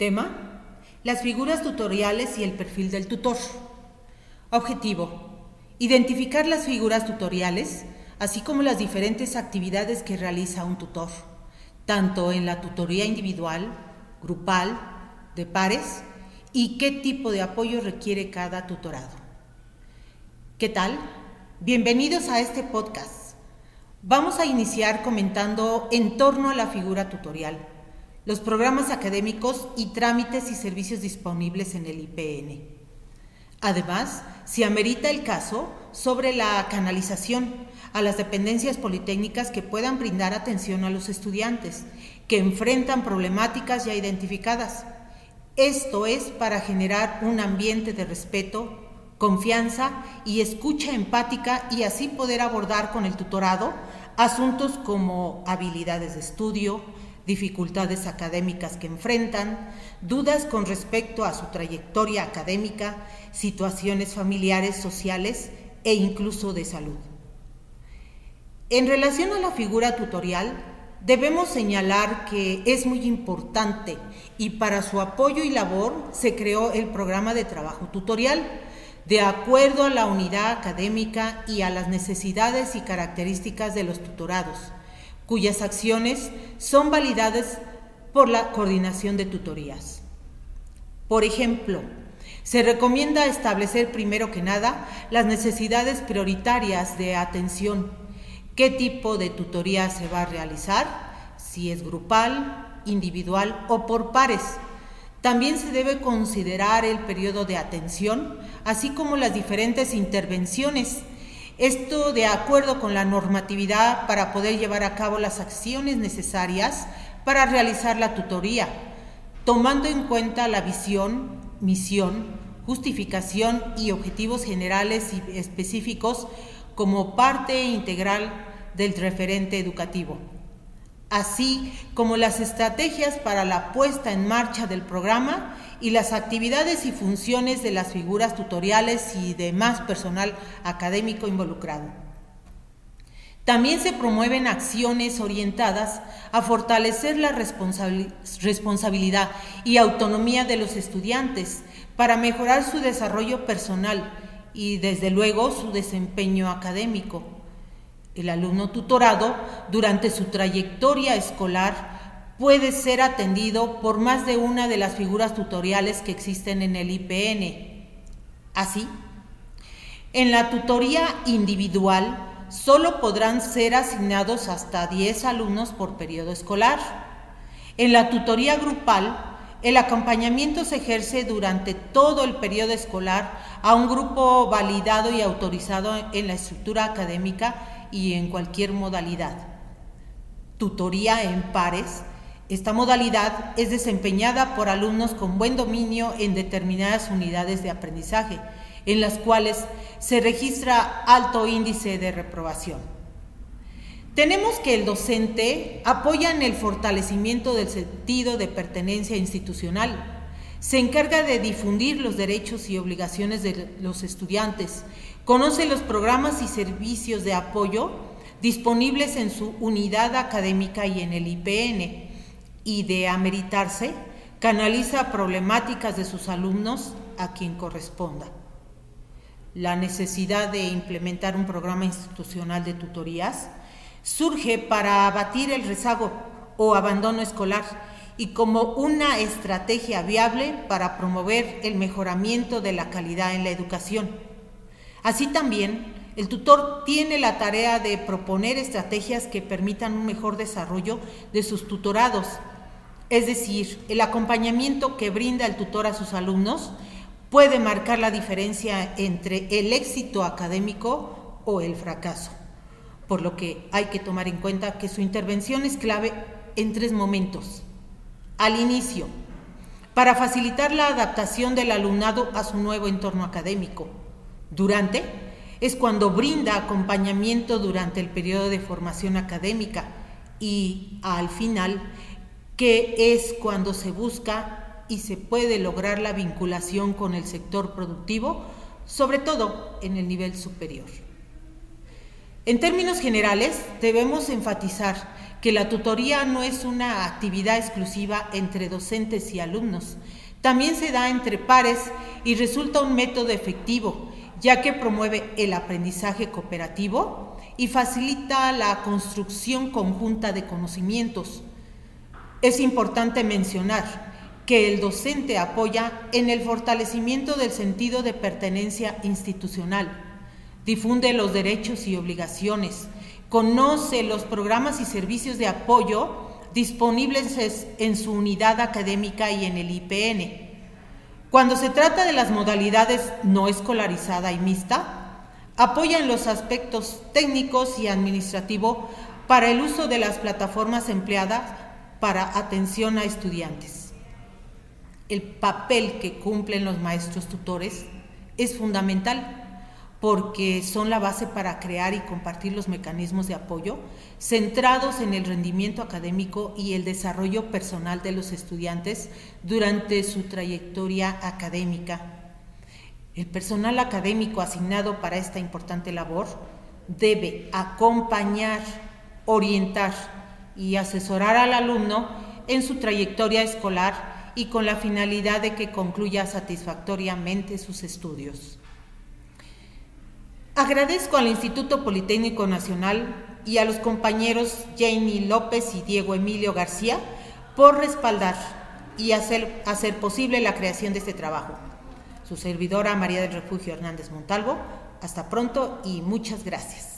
Tema, las figuras tutoriales y el perfil del tutor. Objetivo, identificar las figuras tutoriales, así como las diferentes actividades que realiza un tutor, tanto en la tutoría individual, grupal, de pares, y qué tipo de apoyo requiere cada tutorado. ¿Qué tal? Bienvenidos a este podcast. Vamos a iniciar comentando en torno a la figura tutorial, los programas académicos y trámites y servicios disponibles en el IPN. Además, si amerita el caso, sobre la canalización a las dependencias politécnicas que puedan brindar atención a los estudiantes que enfrentan problemáticas ya identificadas. Esto es para generar un ambiente de respeto, confianza y escucha empática y así poder abordar con el tutorado asuntos como habilidades de estudio, dificultades académicas que enfrentan, dudas con respecto a su trayectoria académica, situaciones familiares, sociales e incluso de salud. En relación a la figura tutorial, debemos señalar que es muy importante y para su apoyo y labor se creó el programa de trabajo tutorial, de acuerdo a la unidad académica y a las necesidades y características de los tutorados, cuyas acciones son validadas por la coordinación de tutorías. Por ejemplo, se recomienda establecer primero que nada las necesidades prioritarias de atención, qué tipo de tutoría se va a realizar, si es grupal, individual o por pares. También se debe considerar el periodo de atención, así como las diferentes intervenciones. Esto de acuerdo con la normatividad para poder llevar a cabo las acciones necesarias para realizar la tutoría, tomando en cuenta la visión, misión, justificación y objetivos generales y específicos como parte integral del referente educativo, así como las estrategias para la puesta en marcha del programa y las actividades y funciones de las figuras tutoriales y demás personal académico involucrado. También se promueven acciones orientadas a fortalecer la responsabilidad y autonomía de los estudiantes para mejorar su desarrollo personal y desde luego su desempeño académico. El alumno tutorado durante su trayectoria escolar puede ser atendido por más de una de las figuras tutoriales que existen en el IPN. Así, en la tutoría individual solo podrán ser asignados hasta 10 alumnos por periodo escolar. En la tutoría grupal el acompañamiento se ejerce durante todo el periodo escolar a un grupo validado y autorizado en la estructura académica y en cualquier modalidad. Tutoría en pares. Esta modalidad es desempeñada por alumnos con buen dominio en determinadas unidades de aprendizaje, en las cuales se registra alto índice de reprobación. Tenemos que el docente apoya en el fortalecimiento del sentido de pertenencia institucional. Se encarga de difundir los derechos y obligaciones de los estudiantes. Conoce los programas y servicios de apoyo disponibles en su unidad académica y en el IPN. Y de ameritarse, canaliza problemáticas de sus alumnos a quien corresponda. La necesidad de implementar un programa institucional de tutorías surge para abatir el rezago o abandono escolar y como una estrategia viable para promover el mejoramiento de la calidad en la educación. Así también, el tutor tiene la tarea de proponer estrategias que permitan un mejor desarrollo de sus tutorados, es decir, el acompañamiento que brinda el tutor a sus alumnos puede marcar la diferencia entre el éxito académico o el fracaso por lo que hay que tomar en cuenta que su intervención es clave en tres momentos. Al inicio, para facilitar la adaptación del alumnado a su nuevo entorno académico. Durante, es cuando brinda acompañamiento durante el periodo de formación académica y al final, que es cuando se busca y se puede lograr la vinculación con el sector productivo, sobre todo en el nivel superior. En términos generales, debemos enfatizar que la tutoría no es una actividad exclusiva entre docentes y alumnos, también se da entre pares y resulta un método efectivo, ya que promueve el aprendizaje cooperativo y facilita la construcción conjunta de conocimientos. Es importante mencionar que el docente apoya en el fortalecimiento del sentido de pertenencia institucional, difunde los derechos y obligaciones, conoce los programas y servicios de apoyo disponibles en su unidad académica y en el IPN. Cuando se trata de las modalidades no escolarizada y mixta, apoya en los aspectos técnicos y administrativos para el uso de las plataformas empleadas para atención a estudiantes. El papel que cumplen los maestros tutores es fundamental porque son la base para crear y compartir los mecanismos de apoyo centrados en el rendimiento académico y el desarrollo personal de los estudiantes durante su trayectoria académica. El personal académico asignado para esta importante labor debe acompañar, orientar y asesorar al alumno en su trayectoria escolar y con la finalidad de que concluya satisfactoriamente sus estudios. Agradezco al Instituto Politécnico Nacional y a los compañeros Jamie López y Diego Emilio García por respaldar y hacer, hacer posible la creación de este trabajo. Su servidora María del Refugio Hernández Montalvo, hasta pronto y muchas gracias.